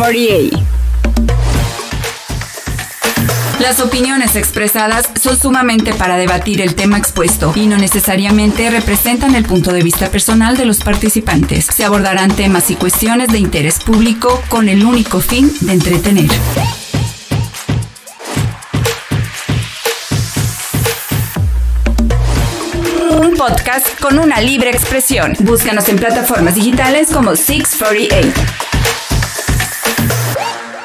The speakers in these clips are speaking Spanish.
648. Las opiniones expresadas son sumamente para debatir el tema expuesto y no necesariamente representan el punto de vista personal de los participantes. Se abordarán temas y cuestiones de interés público con el único fin de entretener. Un podcast con una libre expresión. Búscanos en plataformas digitales como 648.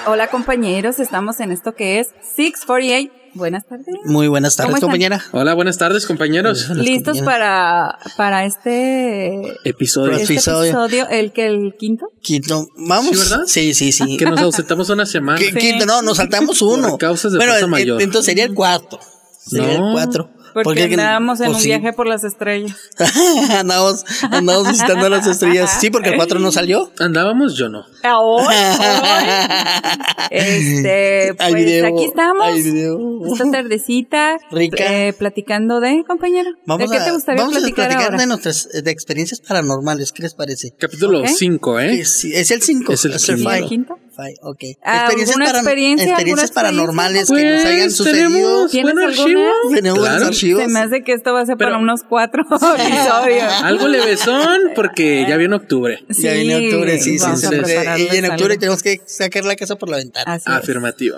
Hola compañeros, estamos en esto que es 648. Buenas tardes. Muy buenas tardes, compañera. Hola, buenas tardes, compañeros. ¿Listos para, para este, Episodio. Este Episodio. episodio? ¿El que el quinto? Quinto, vamos. ¿Sí, verdad? Sí, sí, sí. Que nos ausentamos una semana. ¿Qué- Quinto, no, nos saltamos uno. Por causas de bueno, fuerza mayor. entonces sería el cuarto. Sería No. el cuatro. Porque, el que- andábamos en pues un sí. viaje por las estrellas. andamos, andamos visitando las estrellas. Sí, porque el cuatro no salió. Andábamos, yo no. Hoy, hoy, este, Hay pues video, aquí estamos. hay video. Esta tardecita. Rica. eh, platicando de, compañero. Vamos ¿De qué a, te gustaría vamos a platicar platicar ahora? de nuestras de experiencias paranormales. ¿Qué les parece? Capítulo Ok. 5, ¿eh? Que sí, es el 5. Es el el five. ¿El quinto? Five, ok. Ah, ¿alguna paran- experiencia, experiencias paranormales Pues, que nos hayan sucedido. tenemos ¿Tienes buen archivo. Tenemos Claro. archivos. Se me hace que esto va a ser para Pero- unos cuatro episodios. Algo levesón porque ya viene octubre. Ya viene octubre, sí, sí, vamos sí. sí. Y en octubre algo. tenemos que sacar la casa por la ventana. Así es. Afirmativo.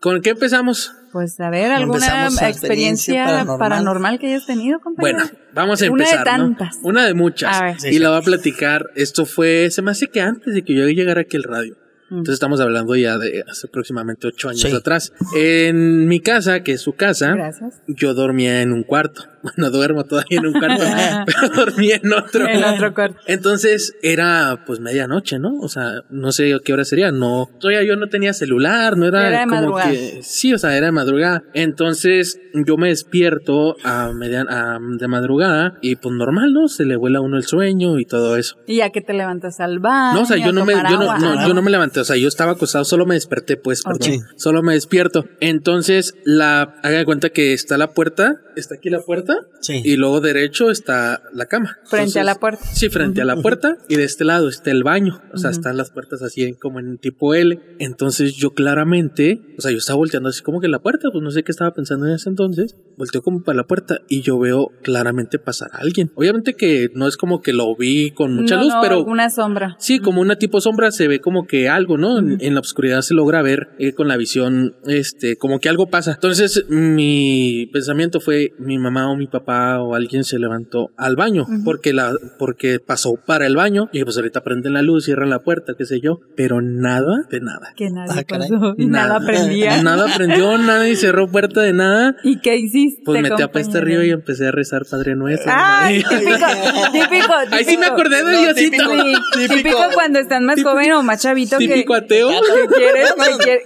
¿Con qué empezamos? Pues a ver, ¿alguna experiencia, experiencia paranormal. paranormal. que hayas tenido, compañero? Bueno, vamos a Una de empezar, ¿no? tantas. Una de muchas. A ver. y la voy a platicar. Esto fue, se me hace que antes de que yo llegara aquí al radio. Entonces estamos hablando ya de hace aproximadamente ocho años Sí. atrás. En mi casa, que es su casa, Gracias. yo dormía en un cuarto. Bueno, duermo todavía en un cuarto, pero dormía en otro. En otro cuarto. Entonces era pues medianoche, ¿no? O sea, no sé qué hora sería, no. Todavía yo no tenía celular, no era, Era de como madrugada. que sí, o sea, era de madrugada. Entonces yo me despierto a media, a- de madrugada y pues normal, ¿no? Se le vuela a uno el sueño y todo eso. Y ya que te levantas al baño. No, o sea, yo no me, yo no, yo no me levanté, o sea, yo estaba acostado, solo me desperté, pues, perdón. Solo me despierto. Entonces, la, haga de cuenta que está la puerta, está aquí la puerta, Sí. y luego derecho está la cama. Frente a la puerta. Sí, frente a la puerta, y de este lado está el baño, o sea, están las puertas así en- como en tipo L. Entonces, yo claramente, o sea, yo estaba volteando así como que la puerta, pues no sé qué estaba pensando en ese entonces, volteo como para la puerta y yo veo claramente pasar a alguien. Obviamente que no es como que lo vi con mucha No, luz, no, pero Una sombra. Sí, como una tipo sombra se ve como que algo, ¿no? En, en la oscuridad se logra ver eh, con la visión, este, como que algo pasa. Entonces, mi pensamiento fue mi mamá o mi papá o alguien se levantó al baño porque la, porque pasó para el baño y pues ahorita prenden la luz, cierran la puerta, qué sé yo, pero nada de nada. Que nadie Ah, pasó. Y nada aprendía. Nada prendió, nadie cerró puerta de nada. ¿Y qué hiciste? Pues metí a pesta compañero? arriba y empecé a rezar Padre Nuestro. Ay, típico, típico, típico. Ahí sí me acordé de No, Diosito. típico. Sí, típico, cuando están más Típico- joven o más chavito que, Típico ateo. que quieres,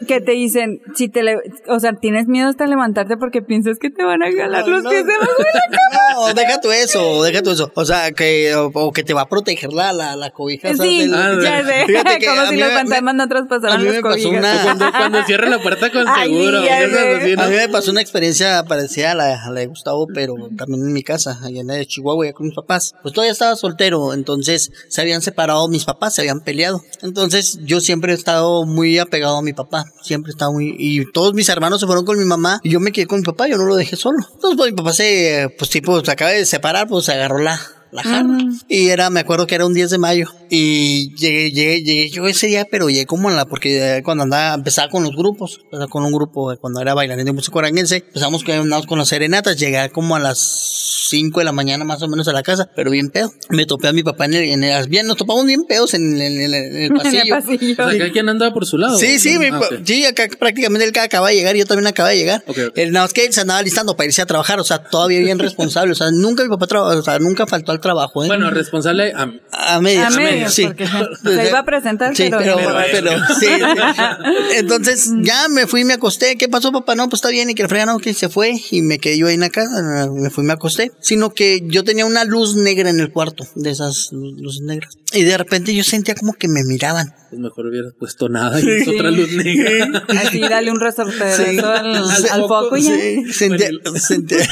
que, te dicen, si te le- o sea, tienes miedo hasta levantarte porque piensas que te van a jalar los no, pies de la cama. No, deja tú eso, deja tú eso. O sea, que, o, o que te va a proteger la, la, la cobija. Sí, Del- Ah, ya sé, Fíjate que como a si mí los me- fantasmas no traspasaran las cobijas. una- Cuando, cuando cierra la puerta con Ay, seguro. A mí me pasó una experiencia parecida a la, a la de Gustavo, pero también en mi casa, allá en la de Chihuahua, ya con mis papás. Pues todavía estaba soltero, entonces se habían separado mis papás, se habían peleado. Entonces yo siempre he estado muy apegado a mi papá, siempre he estado muy... Y todos mis hermanos se fueron con mi mamá y yo me quedé con mi papá, yo no lo dejé solo. Entonces pues mi papá se, pues tipo, se acaba de separar, pues se agarró la... La jarra. Y era, me acuerdo que era un 10 de mayo. Y llegué, llegué, llegué yo ese día, pero llegué como en la, porque eh, cuando andaba, empezaba con los grupos, empezaba con un grupo, eh, cuando era bailarín de música oranguense, empezamos con, con las serenatas, llegué como a las 5 de la mañana más o menos a la casa, pero bien pedo. Me topé a mi papá en el, en el- bien, nos topamos bien pedos en el, en el- en el pasillo. En el pasillo. O sea, cada quien andaba por su lado. Sí, sí, mi Ah, sí, acá prácticamente él acaba de llegar, yo también acaba de llegar. Ok, ok. Él nada más que él se andaba listando para irse a trabajar, o sea, todavía bien responsable, o sea, nunca mi papá trabajó, o sea, nunca faltó al trabajo, ¿eh? Bueno, responsable a A medias. A medias, sí. porque se iba a presentar, Sí, pero- pero, pero- pero, sí, sí. Entonces, ya me fui y me acosté. ¿Qué pasó, papá? No, pues está bien. Y que el fregado que se fue. Y me quedé yo ahí en la casa. Me fui y me acosté. Sino que yo tenía una luz negra en el cuarto, de esas luces negras. Y de repente yo sentía como que me miraban. Pues mejor hubieras puesto nada y es otra luz negra. Así, dale un resorterazo Sí. al, al Sí. foco y ya. Sí, sentía, sentía-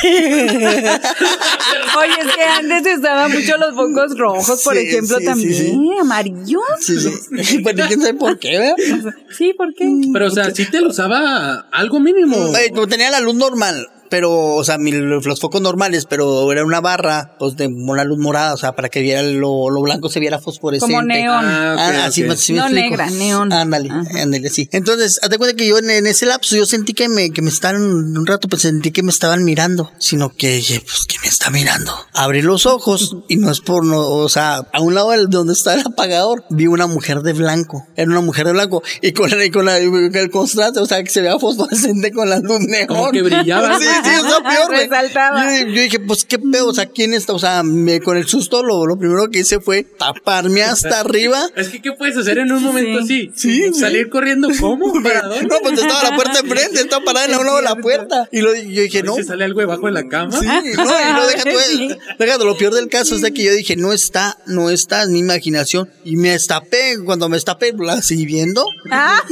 Oye, es que antes se usaban mucho los focos rojos, por Sí, ejemplo, sí, sí, también. sí. Amarillos. Sí, sí. Pero quién sabe por qué, ¿verdad? Sí, ¿por qué? Pero, o sea, sí te lo usaba algo mínimo. Eh, tenía la luz normal, pero, o sea, mi- los focos normales, pero era una barra, pues, de una luz morada, o sea, para que viera lo, lo blanco se viera fosforescente. Como neón. Ah, Ah, así ok. me- así me No explico. negra, neón. Ándale, Ajá. ándale, sí. Entonces, hazte cuenta que yo en, en ese lapso, yo sentí que me, que me estaban, un rato pues sentí que me estaban mirando, sino que dije, pues, ¿quién me está mirando? Abrí los ojos y no es por no, o sea, a un lado del- donde está el apagador, vi una mujer de blanco. Era una mujer de blanco y con, y con la- el contraste, o sea, que se veía fosforescente con la luz neón. Como que brillaba. Sí, sí, está peor, güey. Yo, yo dije, pues qué pedo, o sea, ¿quién está? O sea, me, con el susto lo, lo primero que hice fue taparme hasta arriba. Es que, ¿qué puedes hacer en un momento así? Sí, Salir corriendo, ¿cómo? ¿Para dónde? No, pues estaba la puerta enfrente, estaba parada en la lado de la puerta. Y lo, yo dije, no. ¿Se sale algo debajo de la cama? Sí, no, y no, deja tú, lo peor del caso es de que yo dije, no está, no está, es mi imaginación. Y me estapé, cuando me estapé, la seguí viendo. Ah,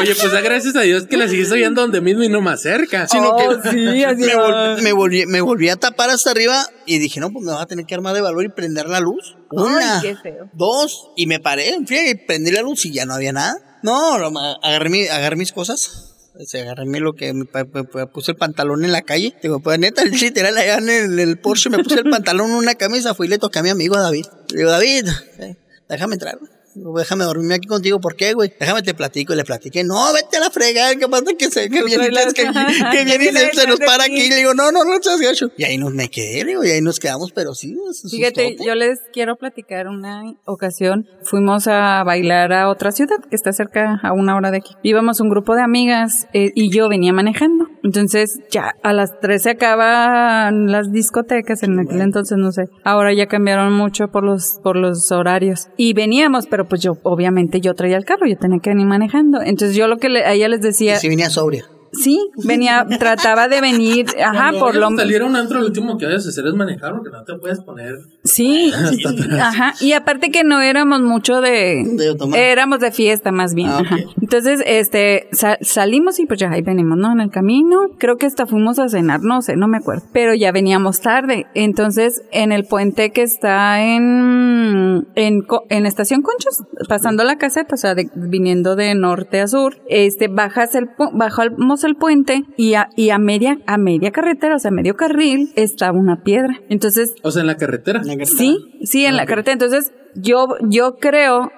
Oye, pues da gracias a Dios que la sigues oyendo donde mismo y no más cerca. Sino Oh, que sí, así me, va. vol- me volví, me volví a tapar hasta arriba y dije, no, pues me va a tener que armar de valor y prender la luz. Una, qué feo. dos, y me paré, en friega, y prendí la luz y ya no había nada. No, agarré, mi- agarré mis cosas. Se agarré mi- lo que me, puse el pantalón en la calle. Digo, pues neta, literal, allá en el, el Porsche me puse el pantalón en una camisa, fui y le toqué a mi amigo David. Le digo, David, eh, déjame entrar. Déjame dormirme aquí contigo, ¿por qué, güey? Déjame te platico. Y le platiqué, no, vete a la fregada, que pasa que se, que viene, que, que viene y se, se nos para aquí. aquí. Le digo, no, no, no seas gacho. Y ahí nos me quedé, digo, y ahí nos quedamos, pero sí, es Fíjate, yo les quiero platicar una ocasión. Fuimos a bailar a otra ciudad que está cerca a una hora de aquí. Íbamos un grupo de amigas eh, y yo venía manejando. Entonces ya a las 3 se acaban las discotecas en aquel entonces, no sé. Ahora ya cambiaron mucho por los, por los horarios. Y veníamos, pero pues yo, obviamente yo traía el carro, yo tenía que venir manejando. Entonces yo lo que le- a ella les decía, si venía sobria. Sí, venía, trataba de venir, ajá, Cuando por lo a salir a un antro, lo último que vayas a hacer es manejar, porque no te puedes poner. Sí, ajá, y aparte que no éramos mucho de, De éramos de fiesta más bien, Ah, ajá. Entonces, este, sa- salimos y pues ya ahí venimos, ¿no? En el camino, creo que hasta fuimos a cenar, no sé, no me acuerdo, pero ya veníamos tarde. Entonces, en el puente que está en, en, Co- en Estación Conchos, pasando la caseta, o sea, de- viniendo de norte a sur, este, bajas el, pu- el puente y a, y a media, a media carretera, o sea, medio carril, estaba una piedra. Entonces, O sea, en la carretera. Sí, sí, en la carretera. Entonces, yo, yo creo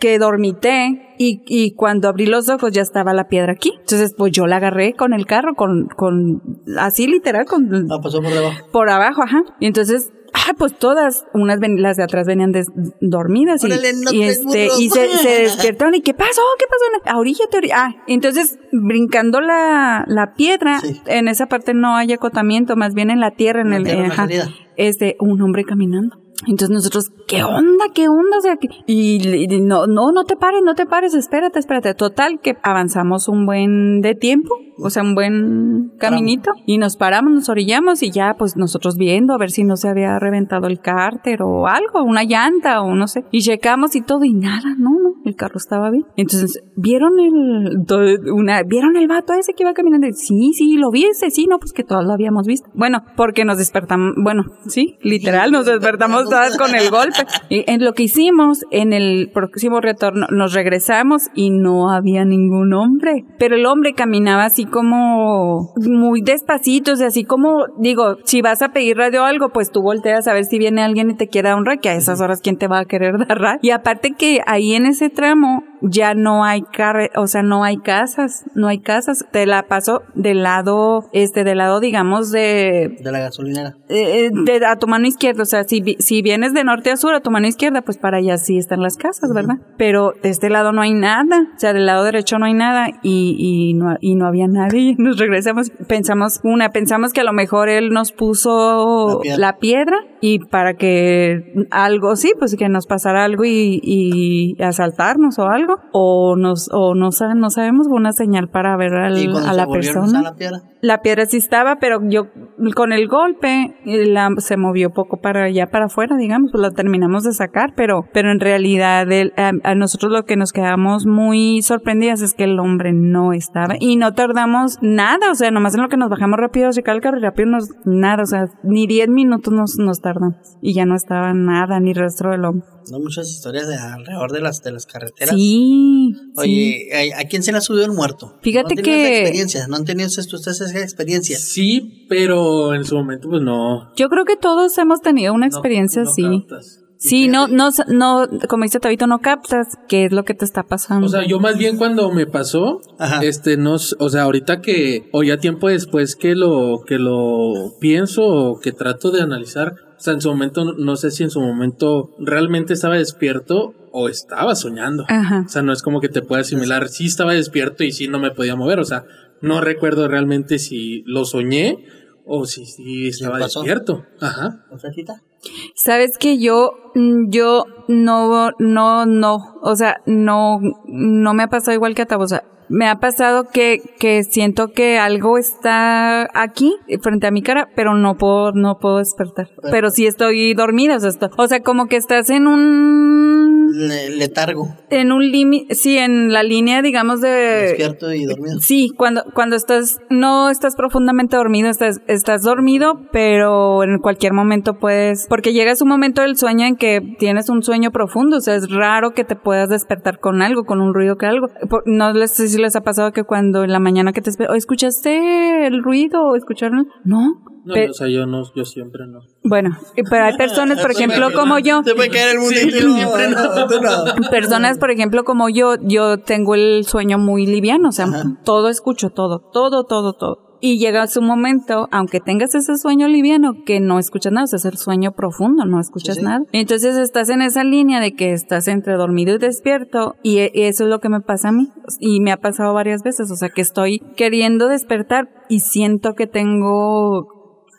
que dormité y, y cuando abrí los ojos ya estaba la piedra aquí. Entonces, pues yo la agarré con el carro, con, con, así literal, con, Ah, pasó por debajo. por abajo, ajá. Y entonces, ah, pues todas, unas ven- las de atrás venían des- dormidas y, no y te este, y se, se despertaron y ¿qué pasó? ¿Qué pasó? A orilla, Ah, entonces, brincando la, la piedra, Sí. en esa parte no hay acotamiento, más bien en la tierra, en La el, tierra, ajá, este, un hombre caminando. Entonces nosotros, ¿qué onda? ¿Qué onda? O sea, que- y, no, no, no te pares, no te pares, espérate, espérate. Total, que avanzamos un buen de tiempo, o sea, un buen caminito, y nos paramos, nos orillamos, y ya, pues nosotros viendo a ver si no se había reventado el cárter o algo, una llanta o no sé. Y checamos y todo, y nada, no, no, el carro estaba bien. Entonces, ¿vieron el, una, ¿vieron el vato ese que iba caminando? Sí, sí, lo vi ese, sí, no, pues que todos lo habíamos visto. Bueno, porque nos despertamos, bueno, sí, literal, nos despertamos todas con el golpe. Y en lo que hicimos, en el próximo retorno, nos regresamos y no había ningún hombre. Pero el hombre caminaba así como muy despacito, o sea, así como, digo, si vas a pedir radio o algo, pues tú volteas a ver si viene alguien y te quiere dar un que a esas horas, ¿quién te va a querer dar ray? Y aparte que ahí en ese tramo ya no hay carre, o sea, no hay casas, no hay casas. Te la paso del lado, este, del lado, digamos, de, De la gasolinera. eh, de- a tu mano izquierda, o sea, si, si vienes de norte a sur a tu mano izquierda, pues para allá sí están las casas, ¿verdad? Pero de este lado no hay nada, o sea, del lado derecho no hay nada y, y, no, y no había nadie. Nos regresamos, pensamos, una, pensamos que a lo mejor él nos puso La piedra. la piedra y para que algo, sí, pues que nos pasara algo y, y asaltar taparnos o algo, o nos, o no, no sabemos una señal para ver al- Y a la persona. a la piedra. La piedra sí estaba, pero yo con el golpe eh, la, se movió poco para allá para afuera, digamos, pues la terminamos de sacar, pero, pero en realidad el- a, a nosotros lo que nos quedamos muy sorprendidas es que el hombre no estaba y no tardamos nada, o sea, nomás en lo que nos bajamos rápido, cae el carro y rápido nos, nada, o sea, ni 10 minutos nos, nos tardamos y ya no estaba nada, ni rastro del hombre. No muchas historias de alrededor de las de las carreteras. Sí, sí. Oye, ¿a, a quién se le ha subido el muerto? Fíjate ¿No que- esa experiencia? ¿No han tenido ustedes ustedes esa experiencia? Sí, pero en su momento, pues no. Yo creo que todos hemos tenido una experiencia no así. captas. Sí, no, no, no, como dice Tabito, no captas qué es lo que te está pasando. O sea, yo más bien cuando me pasó, Ajá. este, no, o sea, ahorita que, o ya tiempo después que lo, que lo pienso o que trato de analizar, o sea, en su momento, no- no sé si en su momento realmente estaba despierto o estaba soñando. Ajá. O sea, no es como que te pueda asimilar, sí estaba despierto y sí no me podía mover, o sea, no recuerdo realmente si lo soñé o si sí estaba despierto. Ajá. ¿O sea, tita? Sabes que yo, mm, yo no, no, no, o sea, no, no me ha pasado igual que a Tabo, o sea, me ha pasado que, que siento que algo está aquí, frente a mi cara, pero no puedo, no puedo despertar. Pero sí estoy dormida, o sea, o sea, como que estás en un, Le- letargo, en un límite, sí, en la línea, digamos, de, despierto y dormido. Sí, cuando, cuando estás, no estás profundamente dormido, estás, estás dormido, pero en cualquier momento puedes, porque llegas un momento del sueño en que tienes un sueño profundo, o sea, es raro que te puedas despertar con algo, con un ruido que algo. No les si les ha pasado que cuando en la mañana que te espe- "Oh, ¿escuchaste el ruido o escucharon? No. No, Pe- o sea, yo no, yo siempre no. bueno, pero hay personas, por ejemplo, como yo, Se puede caer el mundo tú siempre no. tú no. personas, por ejemplo, como yo, yo tengo el sueño muy liviano, o sea, todo escucho, todo, todo, todo, todo. Y llega su momento, aunque tengas ese sueño liviano, que no escuchas nada, o sea, es el sueño profundo, no escuchas Sí, sí. nada. Entonces estás en esa línea de que estás entre dormido y despierto, y, e- y eso es lo que me pasa a mí. Y me ha pasado varias veces, o sea, que estoy queriendo despertar y siento que tengo,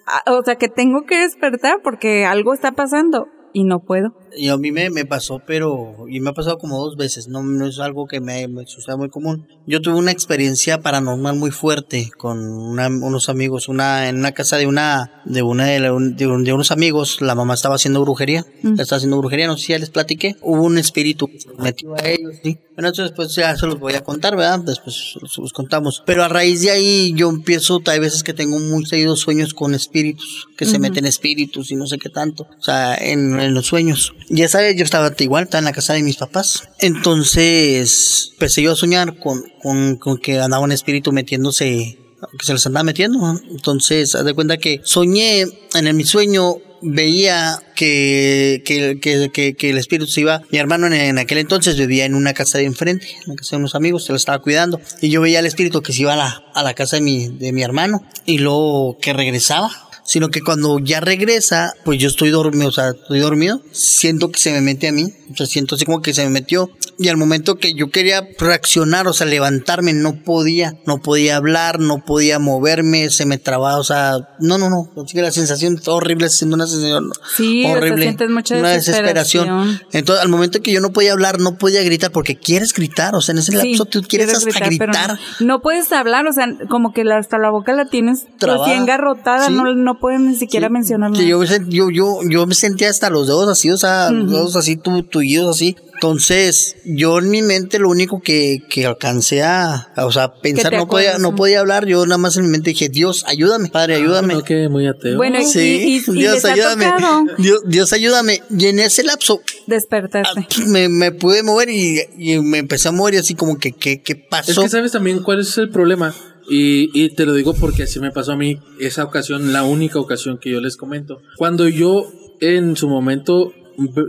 ah, o sea, que tengo que despertar porque algo está pasando y no puedo. Y a mí me, me pasó, pero. Y me ha pasado como dos veces. No, no es algo que me, me suceda muy común. Yo tuve una experiencia paranormal muy fuerte con una- unos amigos. Una, en una casa de una. De una de, la- de un- de unos amigos. La mamá estaba haciendo brujería. Estaba haciendo brujería. No sé si ya les platiqué. Hubo un espíritu metió a ellos. Sí. Bueno, entonces después ya se los voy a contar, ¿verdad? Después los, los contamos. Pero a raíz de ahí yo empiezo. Hay veces que tengo muy seguidos sueños con espíritus. Que se meten espíritus y no sé qué tanto. O sea, en, en los sueños. Y esa vez yo estaba igual, estaba en la casa de mis papás. Entonces, empecé yo a soñar con, con, con que andaba un espíritu metiéndose, que se les andaba metiendo. Entonces, haz de cuenta que soñé, en el- mi sueño veía que, que, que, que, el espíritu se iba. Mi hermano en, en aquel entonces vivía en una casa de enfrente, en la casa de unos amigos, se lo estaba cuidando. Y yo veía al espíritu que se iba a la, a la casa de mi, de mi hermano y luego que regresaba sino que cuando ya regresa, pues yo estoy dormido, o sea, estoy dormido, siento que se me mete a mí, o sea, siento así como que se me metió, y al momento que yo quería reaccionar, o sea, levantarme, no podía, no podía hablar, no podía moverme, se me trababa, o sea, no, no, no, la sensación horrible, siendo una sensación Sí, horrible, mucha una desesperación. desesperación. Entonces, al momento que yo no podía hablar, no podía gritar, porque quieres gritar, o sea, en ese Sí, lapso tú quieres hasta gritar. no, no puedes hablar, o sea, como que hasta la boca la tienes Trabada. recién engarrotada, Sí. no, no puedes ni siquiera Sí, mencionar que nada. yo, yo, yo, yo me sentía hasta los dedos así, o sea, los dedos así tu, tullidos así. Entonces, yo en mi mente lo único que, que alcancé a, a, o sea, pensar, no podía, no podía hablar, yo nada más en mi mente dije, Dios, ayúdame, Padre, ayúdame. No, que muy ateo. Bueno, y- Sí, y- y Dios, ha ayúdame. Dios, Dios, ayúdame. Y en ese lapso despertarse. ah, me, me pude mover y, y me empecé a mover y así como que, ¿qué, qué Es pasó? que sabes también cuál es el problema. Y, y te lo digo porque así me pasó a mí esa ocasión, la única ocasión que yo les comento. Cuando yo en su momento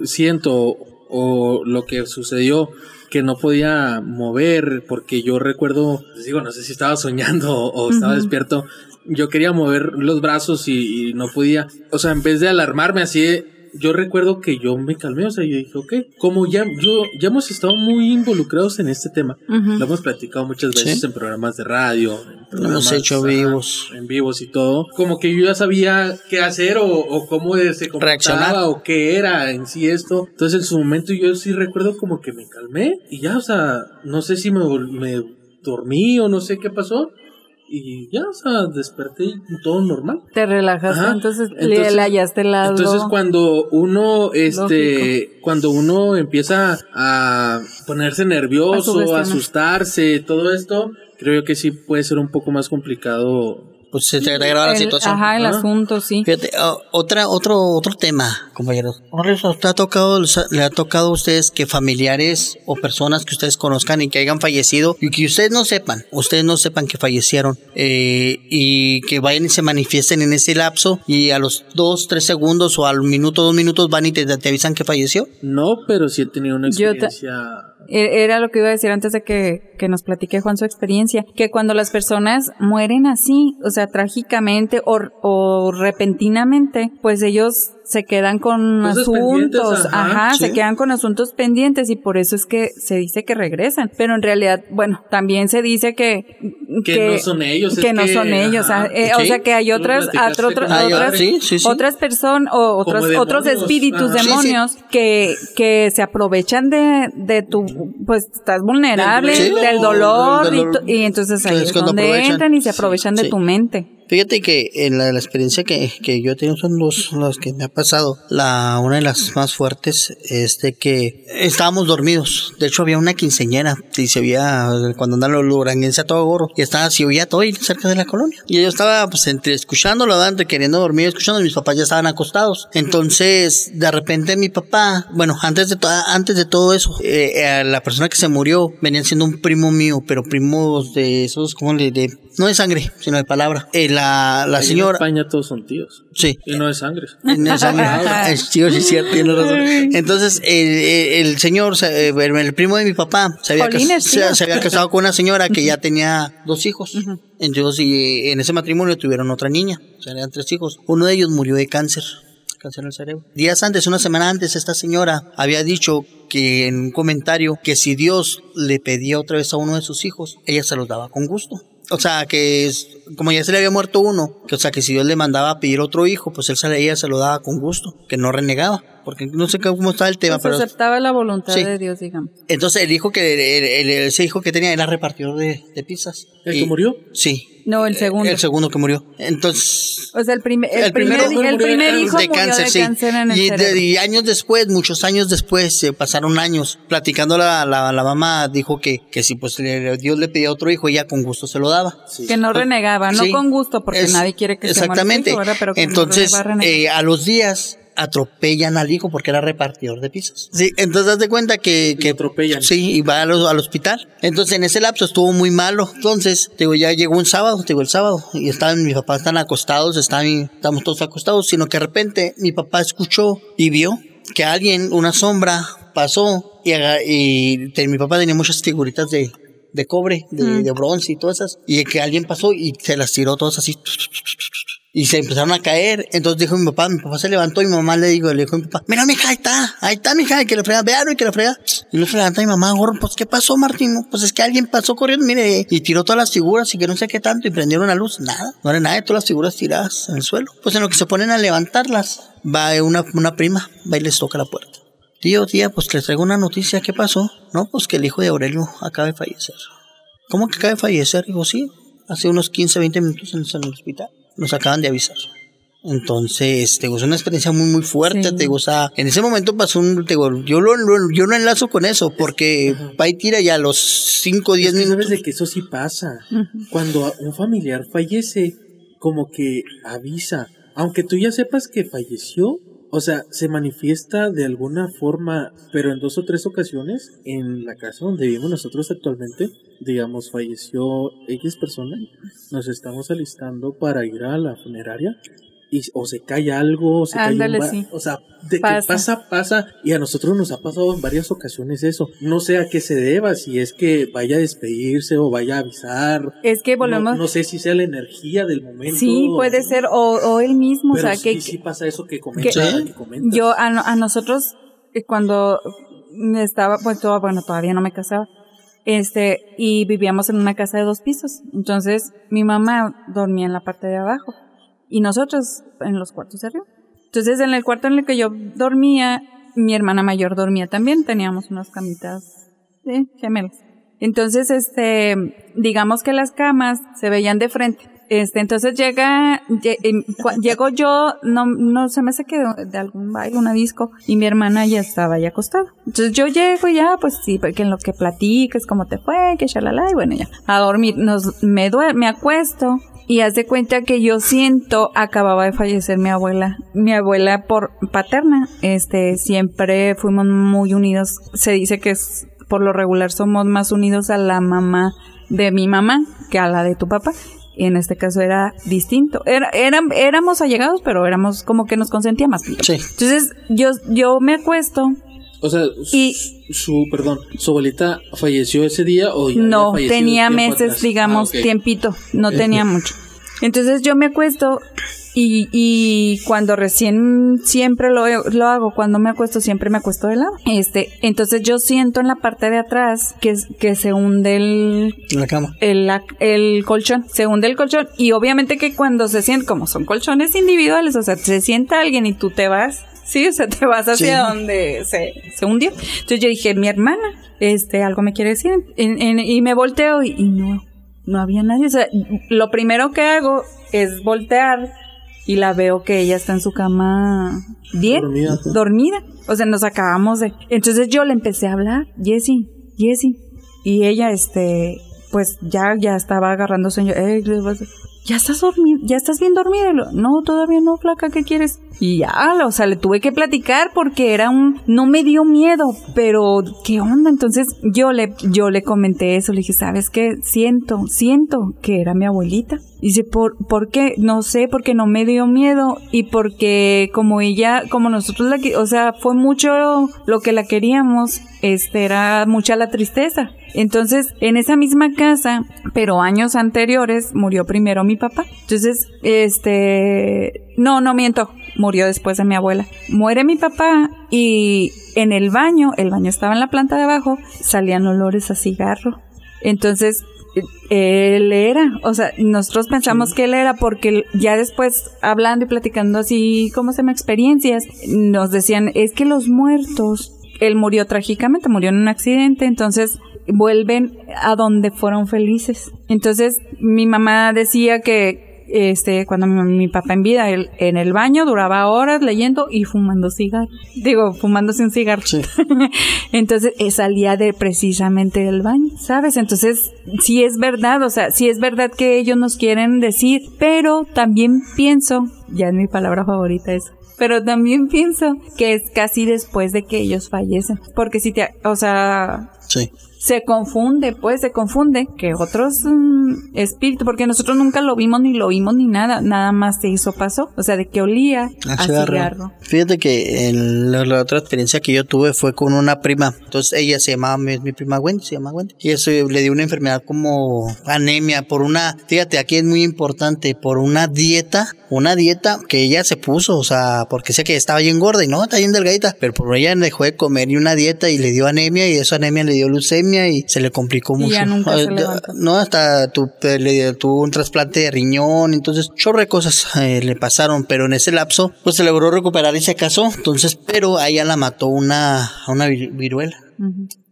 siento o lo que sucedió que no podía mover porque yo recuerdo, les digo, no sé si estaba soñando o, o estaba despierto, yo quería mover los brazos y, y no podía. O sea, en vez de alarmarme así, yo recuerdo que yo me calmé, o sea, yo dije, ok, como ya, yo, ya hemos estado muy involucrados en este tema, lo hemos platicado muchas veces Sí. en programas de radio, en Lo hemos programas, hecho vivos. en vivos y todo, como que yo ya sabía qué hacer o, o cómo se comportaba Reaccionar. o qué era en sí esto. Entonces en su momento yo sí recuerdo como que me calmé y ya, o sea, no sé si me, me dormí o no sé qué pasó. Y ya, o sea, desperté y todo normal. Te relajaste, Ajá. entonces, le- Entonces- le hallaste lado. Entonces cuando uno, este, cuando uno empieza a ponerse nervioso, a, asustarse, todo esto, creo yo que sí puede ser un poco más complicado. Pues se te agrava la situación. Ajá, el asunto, sí. Fíjate, otra, otro, otro tema, compañeros. ¿No les ha- tocado, le ha tocado a ustedes que familiares o personas que ustedes conozcan y que hayan fallecido y que ustedes no sepan, ustedes no sepan que fallecieron eh, y que vayan y se manifiesten en ese lapso y a los dos, tres segundos o al minuto, dos minutos van y te, te avisan que falleció? No, pero sí he tenido una experiencia. E- Era lo que iba a decir antes de que, que nos platique Juan su experiencia, que cuando las personas mueren así, o sea, trágicamente o, o repentinamente, pues ellos se quedan con Cosas asuntos, pendientes, ajá, ajá, sí. se quedan con asuntos pendientes y por eso es que se dice que regresan. Pero en realidad, bueno, también se dice que Que no son ellos, es que no que, son ellos, ajá. eh, o sea que hay otras, otro- con Ah, otras, sí, sí, sí. otras personas o otros, otros espíritus, ajá. Sí, sí. demonios que, que se aprovechan de, de tu, pues estás vulnerable, Del dolor, del y dolor. tu- y, entonces ahí Es donde aprovechan. entran y se Sí, aprovechan de sí. tu mente. Fíjate que en la, la experiencia que, que yo he tenido son dos las que me ha pasado. La, una de las más fuertes es de que estábamos dormidos. De hecho, había una quinceñera y se veía cuando andan los luranguenses a todo gorro. Y estaba, se oía todo ahí cerca de la colonia. Y yo estaba pues entre escuchándolo, entre queriendo dormir, escuchando. Mis papás ya estaban acostados. Entonces, de repente mi papá, bueno, antes de, antes de todo eso, eh, la persona que se murió venían siendo un primo mío, pero primos de esos, ¿cómo le de No de sangre, sino de palabra. Eh, la, la Ahí señora. En España todos son tíos. Sí. Y no de sangre. No es sangre. Tío sí es cierto, tiene razón. Entonces, el, señor, se- eh, el, el primo de mi papá, se había, Jolín, cas- es se, tío. se había casado con una señora que ya tenía dos hijos. Entonces, y en ese matrimonio tuvieron otra niña. O sea, eran tres hijos. Uno de ellos murió de cáncer. Cáncer en el cerebro. Días antes, una semana antes, esta señora había dicho que en un comentario que si Dios le pedía otra vez a uno de sus hijos, ella se los daba con gusto. O sea, que es, como ya se le había muerto uno, que, o sea, que si Dios le mandaba a pedir otro hijo, pues él se, ella se lo daba con gusto, que no renegaba. Porque no sé cómo está el tema, Pues pero... aceptaba la voluntad Sí. de Dios, digamos. Entonces el hijo que, el- el- ese hijo que tenía era repartidor de, de pizzas. ¿El Y- que murió? Sí. No, el segundo. El segundo que murió. Entonces, O sea, el, primer el, el primer, el hijo de murió cáncer, de sí. cáncer en el y, de- cerebro. y años después, muchos años después, se pasaron años, platicando la, la, la mamá dijo que, que si pues le- Dios le pedía otro hijo, ella con gusto se lo daba. Que no renegaba, no Sí. con gusto, porque Es- nadie quiere que se muera su Exactamente. no entonces, va a renegar. eh, a los días atropellan al hijo porque era repartidor de pizzas. Sí, entonces haz de cuenta que, que atropellan. Sí, y va al hospital. Entonces en ese lapso estuvo muy malo. Entonces, te digo, ya llegó un sábado, te digo, el sábado, y estaban, mis papás están acostados, están, estamos todos acostados, sino que de repente mi papá escuchó y vio que alguien, una sombra, pasó y, y te- mi papá tenía muchas figuritas de, de cobre, de, de bronce y todas esas, y que alguien pasó y se las tiró todas así. Y se empezaron a caer. Entonces dijo mi papá, mi papá se levantó y mi mamá le dijo, le dijo a mi papá, mira, mija, ahí está, ahí está, mija, que le frega, vean, que le frega. Y luego se levanta mi mamá, gorro, pues, ¿qué pasó, Martín? Pues es que alguien pasó corriendo, mire, y tiró todas las figuras y que no sé qué tanto, y prendieron la luz. Nada, no era nada de todas las figuras tiradas en el suelo. Pues en lo que se ponen a levantarlas, va una, una prima, va y les toca la puerta. Tío, tía, pues les traigo una noticia, ¿qué pasó? No, pues que el hijo de Aurelio acaba de fallecer. ¿Cómo que acaba de fallecer? Digo, sí, hace unos 15, 20 minutos en el hospital. Nos acaban de avisar. Entonces, te digo, es una experiencia muy, muy fuerte. Sí. Te digo, o sea, en ese momento pasó un. Te digo, yo lo, lo- yo lo enlazo con eso, porque va y tira ya a los 5 o 10 Es que minutos. sabes de que eso sí pasa. Cuando un familiar fallece, como que avisa. Aunque tú ya sepas que falleció, o sea, se manifiesta de alguna forma, pero en dos o tres ocasiones, en la casa donde vivimos nosotros actualmente, digamos, falleció X persona, nos estamos alistando para ir a la funeraria y o se cae algo, o se Ándale, cae un sí. o sea, de Pasa. que pasa, pasa, y a nosotros nos ha pasado en varias ocasiones eso. No sé a qué se deba, si es que vaya a despedirse o vaya a avisar. Es que volvemos. No, no sé si sea la energía del momento. sí, puede ser, o, o él mismo, Pero o sea, sí, que, sí pasa eso que comenta. Yo, a, a nosotros, eh, cuando estaba, pues todo, bueno, todavía no me casaba, este, y vivíamos en una casa de dos pisos. Entonces, mi mamá dormía en la parte de abajo y nosotros en los cuartos de arriba. Entonces, en el cuarto en el que yo dormía, mi hermana mayor dormía también, teníamos unas camitas sí, gemelas. Entonces, este, digamos que las camas se veían de frente. Este, entonces llega, lle- em, llego yo, no, no se me hace que de, algún baile, una disco, y mi hermana ya estaba ahí acostada. Entonces yo llego y ya, pues sí, porque en lo que platicas, cómo te fue, que shalala, y bueno, ya, a dormir, nos, me me acuesto, y haz de cuenta que yo siento, acababa de fallecer mi abuela, mi abuela por paterna, este, siempre fuimos muy unidos, se dice que es, por lo regular somos más unidos a la mamá de mi mamá que a la de tu papá. Y en este caso era distinto. Era, éramos allegados, pero éramos como que nos consentía más. Sí. Entonces, yo, yo me acuesto O sea, y su, perdón, ¿su abuelita falleció ese día o ya no, había tenía meses, atrás? digamos, Ah, ok. tiempito, no Ok. tenía mucho. Entonces yo me acuesto y, y cuando recién siempre lo, lo hago, cuando me acuesto siempre me acuesto de lado. Este, entonces yo siento en la parte de atrás que, que se hunde el, la cama. el, el colchón, se hunde el colchón y obviamente que cuando se siente, como son colchones individuales, o sea, se sienta alguien y tú te vas, sí, o sea, te vas hacia Sí. donde se, se hundió. Entonces yo dije, mi hermana, este, algo me quiere decir, En- en- y me volteo y, y no, no había nadie, o sea, lo primero que hago es voltear y la veo que ella está en su cama bien, Dormida. dormida. O sea, nos acabamos de... Entonces yo le empecé a hablar, Jessie, Jessie. Y ella, este, pues ya, ya estaba agarrando sueño. "Ey, ¿qué pasa? Ya estás ya estás bien dormida. Y lo, no, todavía no, flaca, ¿qué quieres? Y ya, o sea, le tuve que platicar porque era un, no me dio miedo, pero ¿qué onda? Entonces yo le, yo le comenté eso, le dije, ¿sabes qué? Siento, siento que era mi abuelita. Dice, ¿por, ¿por qué? No sé, porque no me dio miedo y porque como ella, como nosotros la, o sea, fue mucho lo que la queríamos, este, era mucha la tristeza. Entonces, en esa misma casa, pero años anteriores, murió primero mi papá. Entonces, este, no, no miento, murió después de mi abuela. Muere mi papá y en el baño, el baño estaba en la planta de abajo, salían olores a cigarro. Entonces, él era, o sea, nosotros pensamos que él era porque ya después hablando y platicando así como se me experiencias, nos decían, es que los muertos, él murió trágicamente, murió en un accidente, entonces vuelven a donde fueron felices. Entonces, mi mamá decía que este cuando mi, mi papá en vida él, en el baño duraba horas leyendo y fumando cigarro. Digo, fumándose un cigarro. Sí. Entonces eh, salía de precisamente del baño, ¿sabes? Entonces, sí es verdad, o sea, sí es verdad que ellos nos quieren decir, pero también pienso, ya es mi palabra favorita eso, pero también pienso que es casi después de que ellos fallecen, porque si te, o sea, Sí. Se confunde, pues se confunde que otros mm, espíritus, porque nosotros nunca lo vimos ni lo vimos ni nada, nada más se hizo pasó, o sea, de que olía A a cigarro. cigarro. Fíjate que en la, la otra experiencia que yo tuve fue con una prima. Entonces ella se llamaba, mi, mi prima Wendy, se llama Wendy. Y eso le dio una enfermedad como anemia por una, fíjate, aquí es muy importante, por una dieta, una dieta que ella se puso, o sea, porque sé que estaba bien gorda y no, está bien delgadita, pero por ella dejó de comer y una dieta y le dio anemia y esa anemia le dio leucemia y se le complicó Y mucho. ya nunca se levantó. no, hasta tu, le tuvo un trasplante de riñón, entonces chorre cosas eh, le pasaron, pero en ese lapso pues se logró recuperar y se casó, entonces, pero a ella la mató una, una vir- viruela,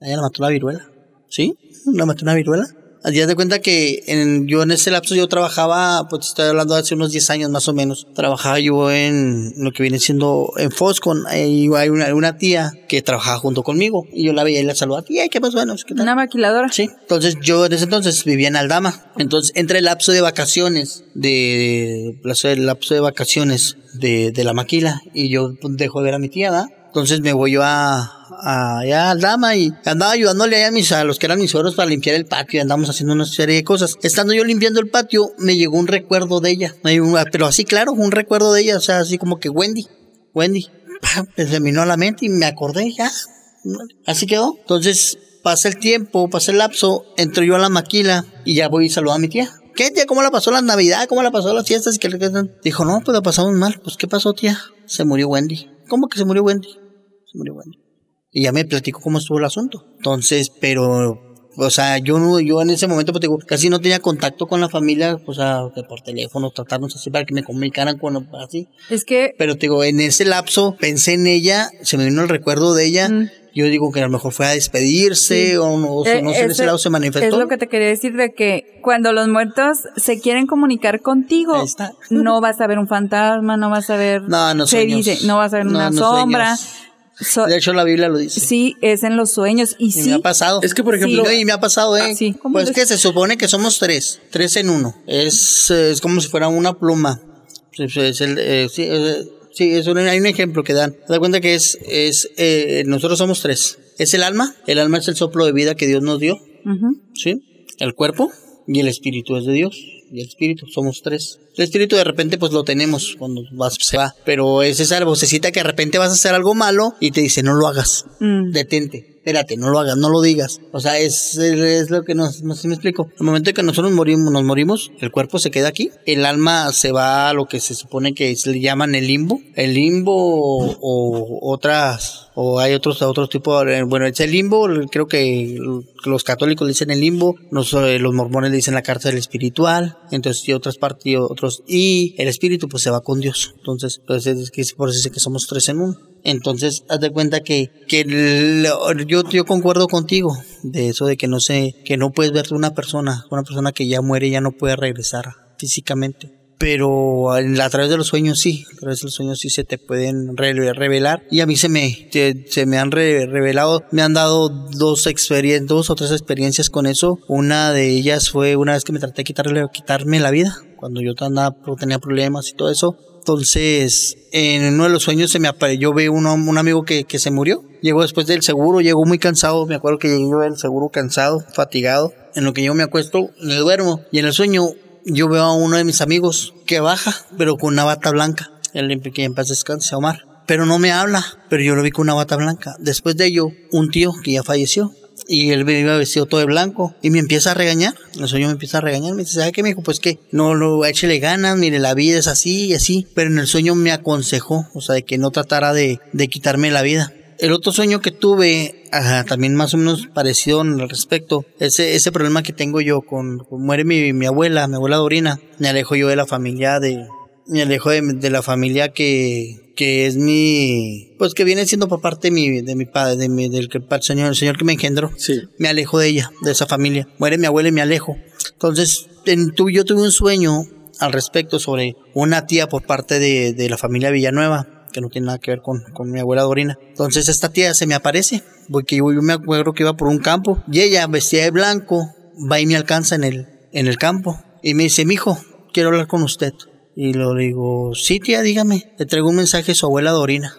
a ella la mató una viruela, ¿sí? La mató una viruela. Haz de cuenta que en, yo en ese lapso yo trabajaba, pues estoy hablando de hace unos 10 años más o menos, trabajaba yo en lo que viene siendo en Foscon, y hay una, una tía que trabajaba junto conmigo, y yo la veía y la saludaba, tía, ¿qué pasó? Bueno, ¿qué tal? Una maquiladora. Sí, entonces yo en ese entonces vivía en Aldama. Entonces, entre el lapso de vacaciones, de, de- el lapso de vacaciones de, de la maquila, y yo pues, dejo de ver a mi tía, ¿verdad? Entonces me voy yo a, a allá al dama y andaba ayudándole allá a, mis, a los que eran mis suegros para limpiar el patio y andamos haciendo una serie de cosas. Estando yo limpiando el patio, me llegó un recuerdo de ella. Pero así, claro, un recuerdo de ella, o sea, así como que Wendy, Wendy. Me vino a la mente y me acordé ya. Así quedó. Entonces pasa el tiempo, pasa el lapso, entro yo a la maquila y ya voy y saludo a mi tía. ¿Qué tía? ¿Cómo la pasó la Navidad? ¿Cómo la pasó las fiestas? Dijo, no, pues la pasamos mal. Pues, ¿qué pasó, tía? Se murió Wendy. ¿Cómo que se murió Wendy? Se murió Wendy. Y ya me platicó cómo estuvo el asunto. Entonces, pero, o sea, yo no, yo en ese momento, pues digo, casi no tenía contacto con la familia, o sea, que por teléfono, tratarnos así para que me comunicaran con así. Es que Pero te digo, en ese lapso pensé en ella, se me vino el recuerdo de ella. Mm. Yo digo que a lo mejor fue a despedirse Sí. o no, o sea, no sé, en ese lado se manifestó. Es lo que te quería decir de que cuando los muertos se quieren comunicar contigo, no vas a ver un fantasma, no vas a ver. No, no se sueños. dice, no vas a ver No, una no sombra. So- De hecho, la Biblia lo dice. sí, es en los sueños. Y Y sí, me ha pasado. Es que, por Sí, ejemplo, No, y me ha pasado, ¿eh? Ah, sí. ¿Cómo Pues que se supone que somos tres, tres en uno. Es, eh, es como si fuera una pluma. Es, es el, eh, sí, eh, sí, es un, hay un ejemplo que dan. Das cuenta que es, es eh, nosotros somos tres. Es el alma. El alma es el soplo de vida que Dios nos dio. ¿sí? El cuerpo y el espíritu es de Dios. Y el espíritu, somos tres. El espíritu de repente pues lo tenemos cuando vas, se va. Pero es esa vocecita que de repente vas a hacer algo malo y te dice no lo hagas. Mm. Detente, espérate, no lo hagas, no lo digas. O sea, es, es lo que nos, no sé si me explico. El momento en que nosotros morimos, nos morimos, el cuerpo se queda aquí, el alma se va a lo que se supone que se le llaman el limbo. El limbo o, otras, o hay otros, otros tipos, eh, bueno, es el limbo, creo que los católicos dicen el limbo, nos- eh, los mormones le dicen la cárcel espiritual, entonces y otras partes, y otros, y el espíritu pues se va con Dios. Entonces, pues es que por eso dice que somos tres en uno. Entonces, haz de cuenta que, que yo, yo concuerdo contigo de eso de que no sé, que no puedes ver una persona, una persona que ya muere y ya no puede regresar físicamente. Pero a través de los sueños sí, a través de los sueños sí se te pueden re- revelar. Y a mí se me, se, me han re- revelado, me han dado dos experiencias, dos o tres experiencias con eso. Una de ellas fue una vez que me traté de quitarle, quitarme la vida, cuando yo tenía problemas y todo eso. Entonces, en uno de los sueños se me apareció, yo un amigo que, que se murió. Llegó después del seguro, llegó muy cansado. Me acuerdo que llegó del seguro cansado, fatigado. En lo que yo me acuesto, me duermo. Y en el sueño, yo veo a uno de mis amigos que baja, pero con una bata blanca. El que en paz descanse, Omar. Pero no me habla, pero yo lo vi con una bata blanca. Después de ello, un tío que ya falleció. Y él me iba vestido todo de blanco y me empieza a regañar. El sueño me empieza a regañar. Me dice, ¿sabe qué, me dijo? Pues que no lo échele ganas, mire, la vida es así y así. Pero en el sueño me aconsejó, o sea, de que no tratara de, de quitarme la vida. El otro sueño que tuve, ajá, también más o menos parecido al respecto, ese, ese problema que tengo yo con, con muere mi, mi abuela, mi abuela Dorina, me alejo yo de la familia de, me alejo de, de la familia que, que es mi, pues que viene siendo por parte de mi, de mi padre, de mi, del que, señor, el señor que me engendró. Sí. Me alejo de ella, de esa familia. Muere mi abuela y me alejo. Entonces, en, tu, yo tuve un sueño al respecto sobre una tía por parte de, de la familia Villanueva que no tiene nada que ver con, con mi abuela Dorina. Entonces esta tía se me aparece, porque yo, yo me acuerdo que iba por un campo y ella vestida de blanco va y me alcanza en el, en el campo y me dice, mijo, quiero hablar con usted. Y lo digo, sí tía, dígame, le traigo un mensaje a su abuela Dorina.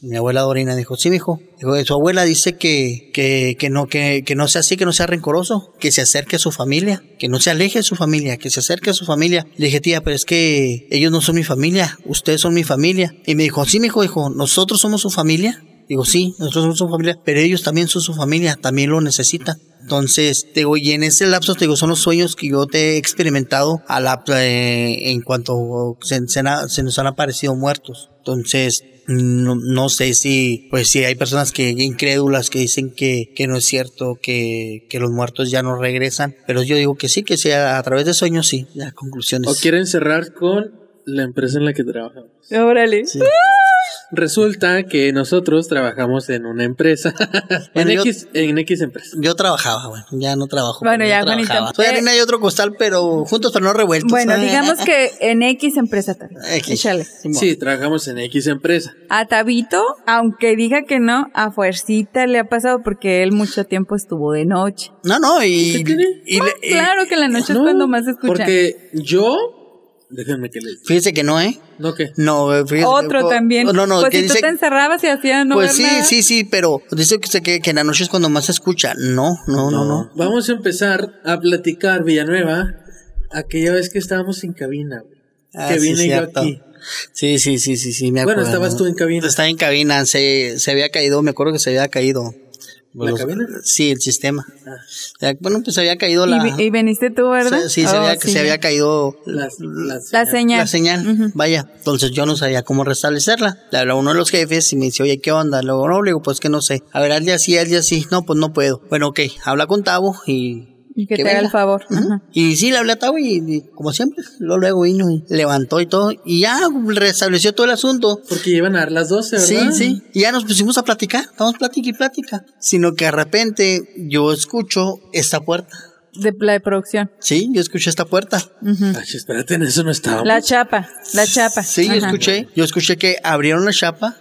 Mi abuela Dorina dijo, sí, mijo. Dijo, su abuela dice que, que, que no, que, que no sea así, que no sea rencoroso, que se acerque a su familia, que no se aleje de su familia, que se acerque a su familia. Le dije, tía, pero es que ellos no son mi familia, ustedes son mi familia. Y me dijo, sí, mijo, dijo, nosotros somos su familia. Digo, sí, nosotros somos su familia, pero ellos también son su familia, también lo necesitan. Entonces, te digo, y en ese lapso, te digo, son los sueños que yo te he experimentado a la, eh, en cuanto se, se, se nos han aparecido muertos. Entonces, no, no, sé si, pues si hay personas que incrédulas que dicen que, que no es cierto, que, que, los muertos ya no regresan, pero yo digo que sí, que sea a través de sueños sí, ya conclusiones. O quieren cerrar con la empresa en la que trabajamos. Órale. Sí. Resulta que nosotros trabajamos en una empresa, Bueno, en, yo- X, en X empresa. Yo trabajaba, bueno, ya no trabajo. Bueno, ya. Juanito. Soy harina y otro costal, pero juntos pero no revueltos. Bueno, digamos que en X empresa también. X. Sí, trabajamos en X empresa. A Tabito, aunque diga que no, a fuercita le ha pasado porque él mucho tiempo estuvo de noche. No, no, y, ¿Qué tiene? y le- y- Claro que la noche es cuando más se escucha. Porque yo Déjenme que les... Fíjese que no, ¿eh? ¿No qué? No, fíjese Otro que- también. No, no, pues que si tú dice- te encerrabas y hacías no Pues ver sí, nada. sí, sí, pero dice que, se- que, que en la noche es cuando más se escucha. No, no, no, no. Vamos a empezar a platicar, Villanueva, aquella vez que estábamos en cabina, güey. Ah, que sí, vine yo cierto. aquí. Sí, sí, sí, sí, sí, me Bueno, acuerdo. estabas tú en cabina. Estaba en cabina, se, se había caído, me acuerdo que se había caído. ¿La cabina? Sí, el sistema. Ah. Bueno, pues se había caído Y, la... vi- y veniste tú, ¿verdad? Sí, se, Oh, había, sí. se había caído Las, las- La señal. la señal. Vaya, entonces yo no sabía cómo restablecerla. Le habló uno de los jefes y me dice, oye, ¿qué onda? Luego, no, le digo, pues que no sé. A ver, al día sí, al día sí. No, pues no puedo. Bueno, ok, habla con Tavo y... Y que, que te haga el favor. Y sí, le hablé a Tavo y, y como siempre, luego, luego vino y levantó y todo. Y ya restableció todo el asunto. Porque llevan a dar las 12, ¿verdad? Sí, sí. Y ya nos pusimos a platicar. Estamos plática y plática. Sino que de repente yo escucho esta puerta. De la de producción. Sí, yo escuché esta puerta. Ay, espérate, en eso no estábamos. La chapa. La chapa. Sí, yo escuché. Yo escuché que abrieron la chapa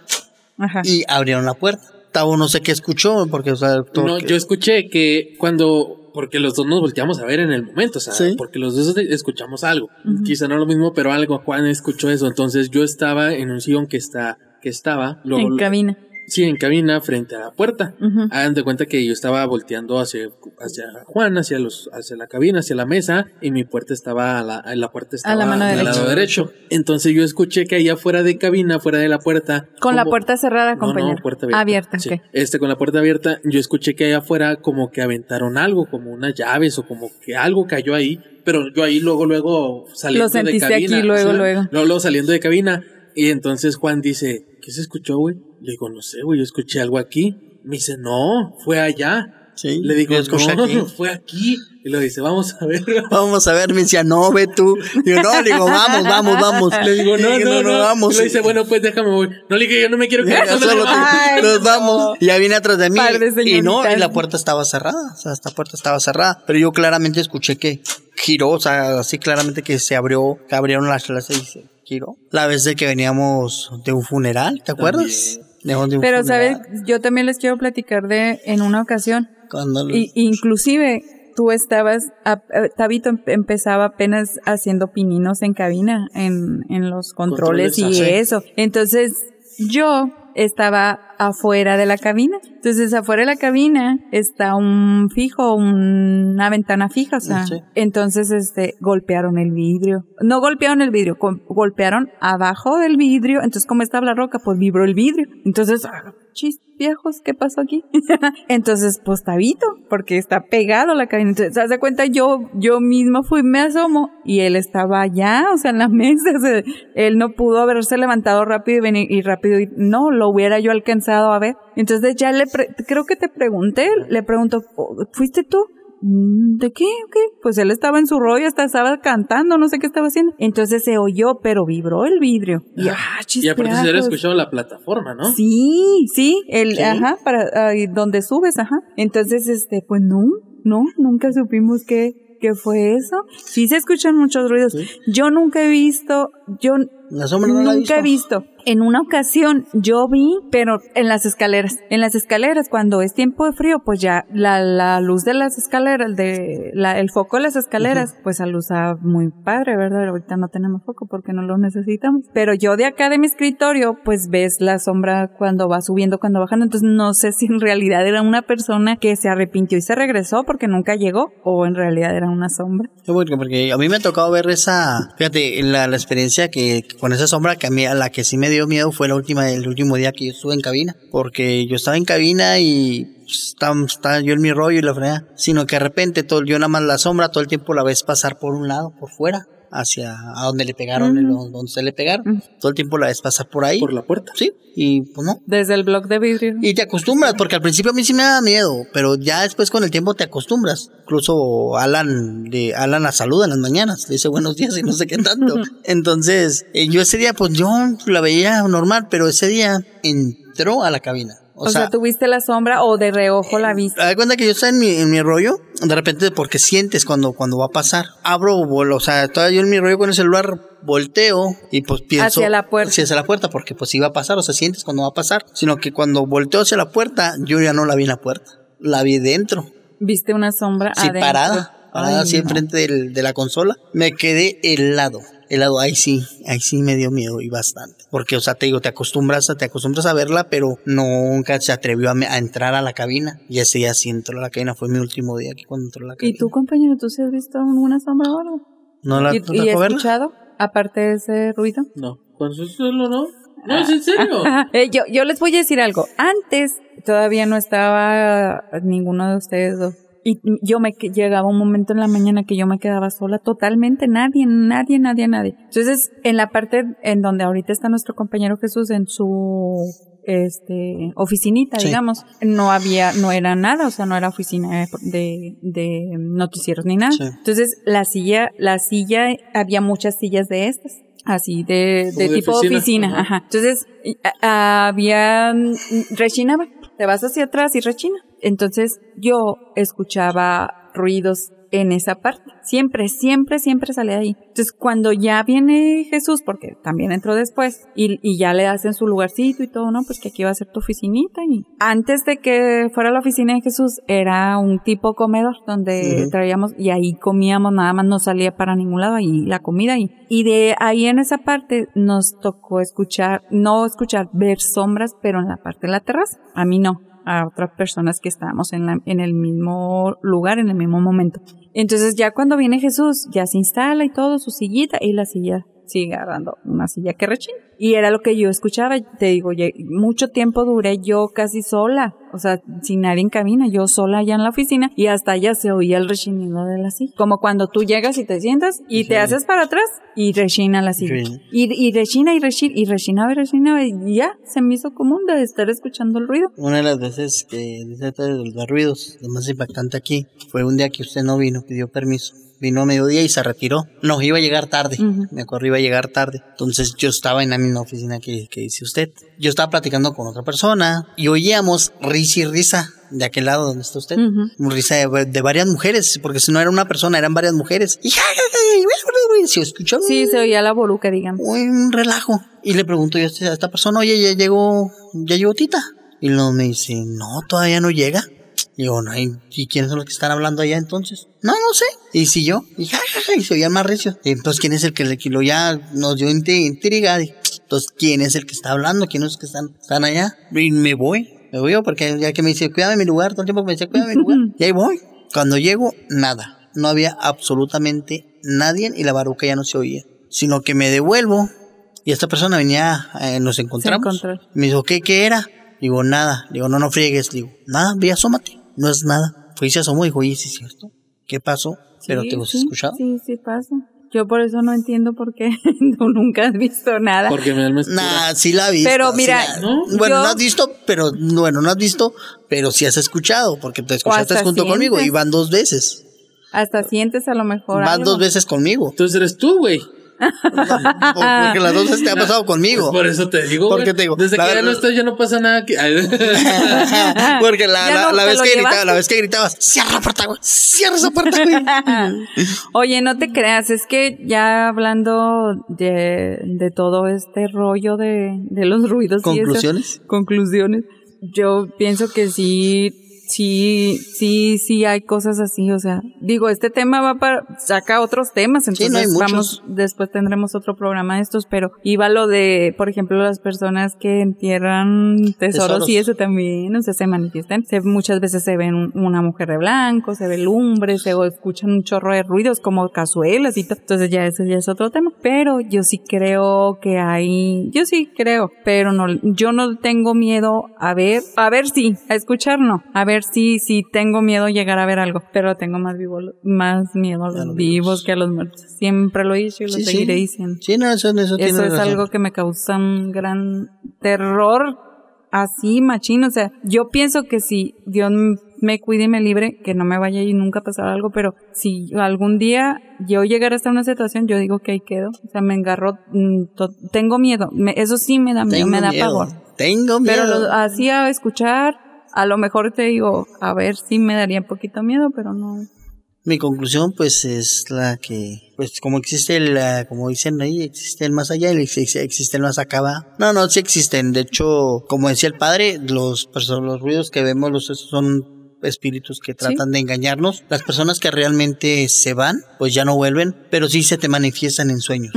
Ajá. y abrieron la puerta. Tavo no sé qué escuchó, porque, o sea, No, que- yo escuché que cuando, porque los dos nos volteamos a ver en el momento, o sea, Sí. porque los dos escuchamos algo. Quizá no lo mismo, pero algo, Juan escuchó eso. Entonces yo estaba en un sillón que está, que estaba, luego, en cabina. Sí, en cabina frente a la puerta. Ujú. Hagan de cuenta que yo estaba volteando hacia, hacia Juan, hacia los, hacia la cabina, hacia la mesa, y mi puerta estaba a la, a la puerta estaba la mano del lado derecho. Entonces yo escuché que allá fuera de cabina, fuera de la puerta. Con la puerta cerrada, no, compañero. no, puerta abierta. Abierta, Sí. Este, con la puerta abierta, yo escuché que allá afuera como que aventaron algo, como unas llaves o como que algo cayó ahí, pero yo ahí luego, luego saliendo Lo sentiste de cabina. aquí, luego, luego. Luego, luego saliendo de cabina. Y entonces Juan dice, ¿qué se escuchó, güey? Le digo, no sé, güey, yo escuché algo aquí. Me dice, no, fue allá. Sí, Le digo, no, aquí. fue aquí. Y lo dice, vamos a ver. Vamos a ver, me decía, no, ve tú. Digo, no, le digo, vamos, vamos, vamos. Le digo, no, Le no, no, vamos. Y le dice, bueno, pues déjame, voy. No le dije, yo no me quiero quedar. solo te- Ay, nos no. vamos. Y ya viene atrás de mí. Y no, y la puerta estaba cerrada. O sea, esta puerta estaba cerrada. Pero yo claramente escuché que giró, o sea, así claramente que se abrió, que abrieron las clases y se giró. La vez de que veníamos de un funeral, ¿te acuerdas? Veníamos de un Pero, ¿sabes? Yo también les quiero platicar de en una ocasión. Cuando Y, inclusive tú estabas, a- eh, Tabito em- empezaba apenas haciendo pininos en cabina, en, en los controles, Controles, y ah, eso. Entonces yo estaba afuera de la cabina. Entonces afuera de la cabina está un fijo, una ventana fija, o sea. Sí. Entonces este golpearon el vidrio. No golpearon el vidrio, golpearon abajo del vidrio. Entonces como estaba la roca, pues vibró el vidrio. Entonces, chis, viejos, ¿qué pasó aquí? Entonces, pues tabito, porque está pegado la cabina. Entonces, ¿te das de cuenta? Yo, yo misma fui, me asomo y él estaba allá, o sea, en la mesa. él no pudo haberse levantado rápido y venir y rápido. Y, no, lo hubiera yo alcanzado a ver. Entonces ya le, pre- creo que te pregunté, le pregunto, ¿fuiste tú? "Mm, ¿De qué? ¿Qué? Pues él estaba en su rollo, hasta estaba cantando, no sé qué estaba haciendo. Entonces se oyó, pero vibró el vidrio. Y, ah, Y aparte se hubiera chispeajos. escuchado la plataforma, ¿no? Sí, sí, el, Sí. ajá, para ahí donde subes, ajá. Entonces, este, pues no, no, nunca supimos qué, qué fue eso. Sí se escuchan muchos ruidos. Yo nunca he visto, yo La sombra no la nunca he visto. En una ocasión yo vi, pero en las escaleras. En las escaleras, cuando es tiempo de frío, pues ya la, la luz de las escaleras, de la, el foco de las escaleras, pues alusa muy padre, ¿verdad? Ahorita no tenemos foco porque no lo necesitamos. Pero yo de acá de mi escritorio, pues ves la sombra cuando va subiendo, cuando bajando. Entonces no sé si en realidad era una persona que se arrepintió y se regresó porque nunca llegó, o en realidad era una sombra. Porque, porque a mí me ha tocado ver esa, fíjate, la, la experiencia que con esa sombra que a mí, a la que sí me dio miedo fue la última, el último día que yo estuve en cabina, porque yo estaba en cabina y pues, estaba, estaba yo en mi rollo y la fregada, sino que de repente todo, yo nada más la sombra todo el tiempo la ves pasar por un lado, por fuera, hacia a donde le pegaron, el- donde se le pegaron, todo el tiempo la ves pasar por ahí, Por la puerta. sí, y pues no, Desde el blog de vidrio. y te acostumbras, porque al principio a mí sí me daba miedo, pero ya después con el tiempo te acostumbras. Incluso Alan, de Alan la saluda en las mañanas, le dice buenos días y no sé qué tanto. Entonces, eh, yo ese día, pues yo la veía normal, pero ese día entró a la cabina. O, O, sea, sea, tuviste la sombra o de reojo la viste. haz de cuenta que yo estaba en mi, en mi rollo, de repente porque sientes cuando, cuando va a pasar. Abro, o sea, todavía yo en mi rollo con el celular volteo y pues pienso Hacia la puerta. hacia la puerta porque pues iba a pasar, o sea, sientes cuando va a pasar, sino que cuando volteo hacia la puerta, yo ya no la vi en la puerta, la vi dentro, Viste una sombra sí, adentro. parada, parada Ay, así no. enfrente del- de la consola, me quedé helado. Helado, ahí sí, ahí sí me dio miedo y bastante. Porque, o sea, te digo, te acostumbras, a- te acostumbras a verla, pero nunca se atrevió a, me- a entrar a la cabina. Y ese día sí entró a la cabina, fue mi último día aquí cuando entró a la cabina. ¿Y tú, compañero, tú sí has visto una sombra o algo? ¿No la ¿Y, no y verla? escuchado, aparte de ese ruido? No, con su solo no. No, es en serio. Eh, yo, yo les voy a decir algo. Antes todavía no estaba ninguno de ustedes dos. Y yo me llegaba un momento en la mañana que yo me quedaba sola totalmente, nadie, nadie, nadie, nadie. Entonces, en la parte en donde ahorita está nuestro compañero Jesús en su este oficinita, Sí. digamos, no había, no era nada, o sea, no era oficina de, de, noticieros ni nada. Sí. Entonces, la silla, la silla, había muchas sillas de estas, así de, de de tipo oficina, oficina, ajá. ajá. Entonces, a- había, mm, rechinaba, te vas hacia atrás y rechina. Entonces, yo escuchaba ruidos en esa parte. Siempre, siempre, siempre sale de ahí. Entonces, cuando ya viene Jesús, porque también entró después, y, y ya le hacen su lugarcito y todo, ¿no? Pues que aquí va a ser tu oficinita. Y antes de que fuera la oficina de Jesús, era un tipo comedor donde traíamos, y ahí comíamos, nada más no salía para ningún lado, ahí la comida ahí. Y de ahí en esa parte nos tocó escuchar, no escuchar, ver sombras, pero en la parte de la terraza. A mí no a otras personas que estábamos en, la, en el mismo lugar, en el mismo momento. Entonces ya cuando viene Jesús, ya se instala y todo, su sillita, y la silla sigue agarrando una silla que rechina. Y era lo que yo escuchaba, te digo, mucho tiempo duré yo casi sola, o sea, sin nadie en cabina, yo sola allá en la oficina, y hasta allá se oía el rechinido de la silla. Como cuando tú llegas y te sientas y te Sí. haces para atrás y rechina la silla. Sí. Y, y rechina y rechina y rechinaba y rechinaba y ya se me hizo común de estar escuchando el ruido. Una de las veces que dice de los ruidos, lo más impactante aquí, fue un día que usted no vino, pidió permiso. Vino a mediodía y se retiró. No, iba a llegar tarde. Ujú. Me acuerdo, iba a llegar tarde. Entonces yo estaba en la misma oficina que, que dice usted. Yo estaba platicando con otra persona y oíamos risa y risa de aquel lado donde está usted. Ujú. Risa de, de varias mujeres, porque si no era una persona, eran varias mujeres. Y se escuchó Sí, se oía la boluca, digamos. un relajo. Y le pregunto yo a esta persona, oye, ya llegó, ya llegó Tita. Y luego me dice, no, todavía no llega. Y digo, no, ¿y quiénes son los que están hablando allá entonces? No, no sé. Y si yo, y ja, ja, ja, y se oían más recios. Y entonces, ¿quién es el que le que lo ya nos dio intri- intriga? Entonces, ¿quién es el que está hablando? ¿Quiénes son los que están, están allá? Y me voy. Me voy yo porque ya que me dice, cuídame mi lugar, todo el tiempo me dice, cuídame mi lugar. Y ahí voy. Cuando llego, nada. No había absolutamente nadie y la baruca ya no se oía. Sino que me devuelvo y esta persona venía, eh, nos encontramos. Me dijo, ¿qué, qué era? Digo, nada. Digo, no, no friegues. Digo, nada, ve, asómate. No es nada. Fue y se asomó y dijo, oye, sí es cierto. ¿Qué pasó? Pero Sí, te has sí, escuchado. Sí, sí pasa. Yo por eso no entiendo por qué tú nunca has visto nada. Porque mi alma es pura. Nah, sí la has visto. Pero sí mira, la- ¿no? bueno, yo- no has visto, pero bueno, no has visto, pero sí has escuchado, porque te escuchaste junto conmigo y van dos veces. Hasta sientes a lo mejor Van algo. dos veces conmigo. Entonces eres tú, güey. Porque las dos veces te ha pasado conmigo. Por eso te digo, ¿Por qué güey. te digo? Desde La que ya no estoy, ya no pasa nada que... Porque la, la, no la te vez que gritaba, la vez que gritabas, cierra la puerta, güey, cierra esa puerta, güey. Oye, no te creas, es que ya hablando de, de todo este rollo de, de los ruidos y eso, ¿Conclusiones? conclusiones, yo pienso que sí, sí, sí, sí hay cosas así, o sea, digo, este tema va para, saca otros temas, entonces no hay muchos. vamos, después tendremos otro programa de estos, pero iba lo de, por ejemplo, las personas que entierran tesoros, Tesoros. y eso también, o sea, se manifiestan, se, muchas veces se ven un- una mujer de blanco, se ve lumbre, se o escuchan un chorro de ruidos como cazuelas y todo, entonces ya eso ya es otro tema, pero yo sí creo que hay, yo sí creo, pero no, yo no tengo miedo a ver, a ver sí, a escuchar no, a ver si, si tengo miedo llegar a ver algo, pero tengo más vivo, más miedo a los, A los vivos vivos. que a los muertos, siempre lo he dicho y lo Sí, sí. seguiré diciendo. Sí, no, eso, eso, tiene Eso es razón. algo que me causa un gran terror así, machín. O sea, yo pienso que si Dios me cuide y me libre, que no me vaya y nunca pasar algo, pero si algún día yo llegara hasta una situación, yo digo que ahí quedo. O sea, me engarro, mm, tengo miedo. Me- eso sí me da miedo, Tengo me da miedo. pavor. Tengo miedo. Pero lo, así a escuchar, a lo mejor te digo, a ver, sí me daría un poquito miedo, pero no. Mi conclusión, pues, es la que, pues, como existe el, como dicen ahí, existe el más allá y existe, existe el más acá. ¿va? No, no, sí existen. De hecho, como decía el padre, los, perso- los ruidos que vemos, los son espíritus que tratan de engañarnos. Las personas que realmente se van, pues ya no vuelven, pero sí se te manifiestan en sueños.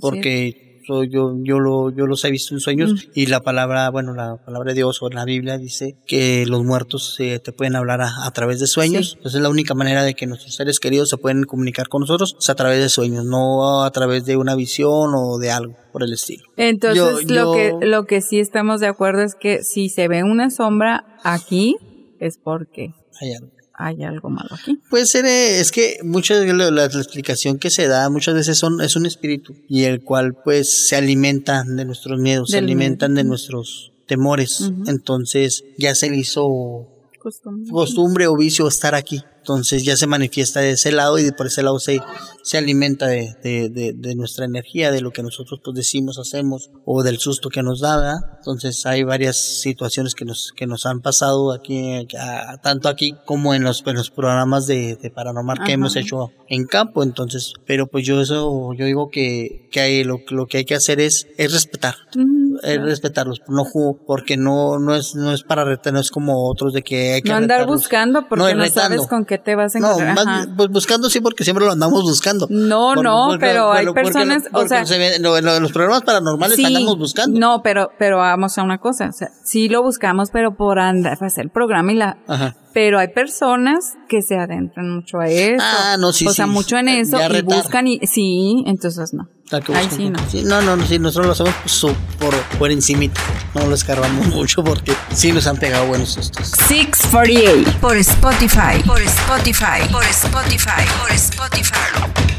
Porque yo, yo, lo, yo los he visto en sueños Mm. y la palabra, bueno, la palabra de Dios o la Biblia dice que los muertos eh, te pueden hablar a, a través de sueños. Sí. Entonces la única manera de que nuestros seres queridos se pueden comunicar con nosotros es a través de sueños, no a través de una visión o de algo por el estilo. Entonces, Yo- lo, yo- que, lo que sí estamos de acuerdo es que si se ve una sombra aquí, es porque Hay algo. Hay algo malo aquí. Puede ser, eh, es que muchas de la, la explicación que se da muchas veces son, es un espíritu y el cual pues se alimenta de nuestros miedos, se alimentan de nuestros temores. Entonces ya se le hizo Costumbre. costumbre o vicio estar aquí. Entonces ya se manifiesta de ese lado y por ese lado se, se alimenta de, de, de- de nuestra energía, de lo que nosotros pues decimos, hacemos o del susto que nos da. ¿verdad? Entonces hay varias situaciones que nos, que nos han pasado aquí, a- tanto aquí como en los, en los programas de, de paranormal que Ajá. hemos hecho en campo. Entonces, pero pues yo eso, yo digo que, que hay, lo, lo que hay que hacer es, es respetar Ujú, es claro. respetarlos, no porque no no es no es para retar, no es como otros de que hay que No andar retarlos. buscando porque No, no, sabes con qué te vas a No, encontrar. más Ajá. bien, pues buscando sí, porque siempre lo andamos buscando. No, no, pero hay porque personas, o sea- se ve- no, en los programas paranormales Sí, andamos buscando. No, pero, pero vamos a una cosa. O sea, sí lo buscamos, pero por andar, hacer el programa y la. Ajá. Pero hay personas que se adentran mucho a eso. Ah, no, sí, O sea, sí. mucho en eso y buscan y sí, entonces no. Ay, buscan sí, no. sí, no, no, no, sí, nosotros lo hacemos su- por, por encimita. No lo escarbamos mucho porque sí nos han pegado buenos sustos. 648 por Spotify. Por Spotify. Por Spotify. Por Spotify.